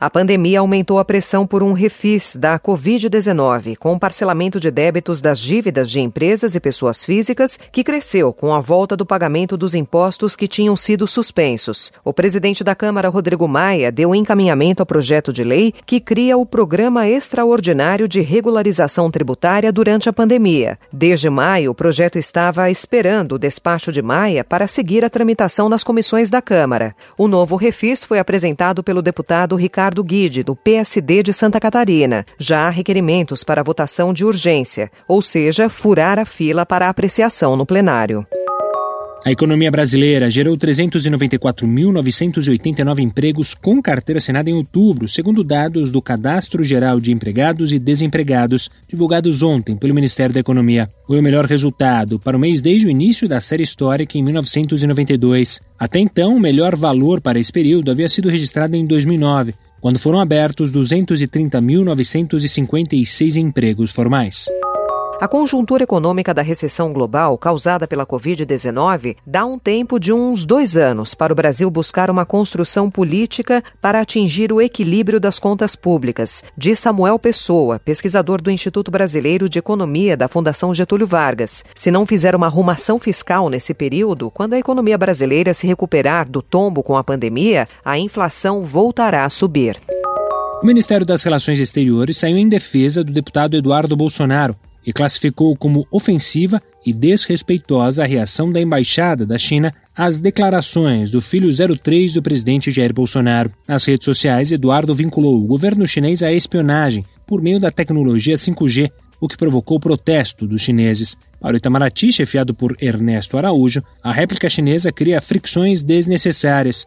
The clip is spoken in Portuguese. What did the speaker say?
A pandemia aumentou a pressão por um refis da Covid-19, com parcelamento de débitos das dívidas de empresas e pessoas físicas, que cresceu com a volta do pagamento dos impostos que tinham sido suspensos. O presidente da Câmara, Rodrigo Maia, deu encaminhamento ao projeto de lei que cria o Programa Extraordinário de Regularização Tributária durante a pandemia. Desde maio, o projeto estava esperando o despacho de Maia para seguir a tramitação nas comissões da Câmara. O novo refis foi apresentado pelo deputado Ricardo Ricardo Guide, do PSD de Santa Catarina. Já há requerimentos para votação de urgência, ou seja, furar a fila para apreciação no plenário. A economia brasileira gerou 394.989 empregos com carteira assinada em outubro, segundo dados do Cadastro Geral de Empregados e Desempregados, divulgados ontem pelo Ministério da Economia. Foi o melhor resultado para o mês desde o início da série histórica em 1992. Até então, o melhor valor para esse período havia sido registrado em 2009 quando foram abertos 230.956 empregos formais. A conjuntura econômica da recessão global causada pela Covid-19 dá um tempo de uns dois anos para o Brasil buscar uma construção política para atingir o equilíbrio das contas públicas, diz Samuel Pessoa, pesquisador do Instituto Brasileiro de Economia da Fundação Getúlio Vargas. Se não fizer uma arrumação fiscal nesse período, quando a economia brasileira se recuperar do tombo com a pandemia, a inflação voltará a subir. O Ministério das Relações Exteriores saiu em defesa do deputado Eduardo Bolsonaro e classificou como ofensiva e desrespeitosa a reação da embaixada da China às declarações do filho 03 do presidente Jair Bolsonaro. Nas redes sociais, Eduardo vinculou o governo chinês à espionagem por meio da tecnologia 5G, o que provocou protesto dos chineses. Para o Itamaraty, chefiado por Ernesto Araújo, a réplica chinesa cria fricções desnecessárias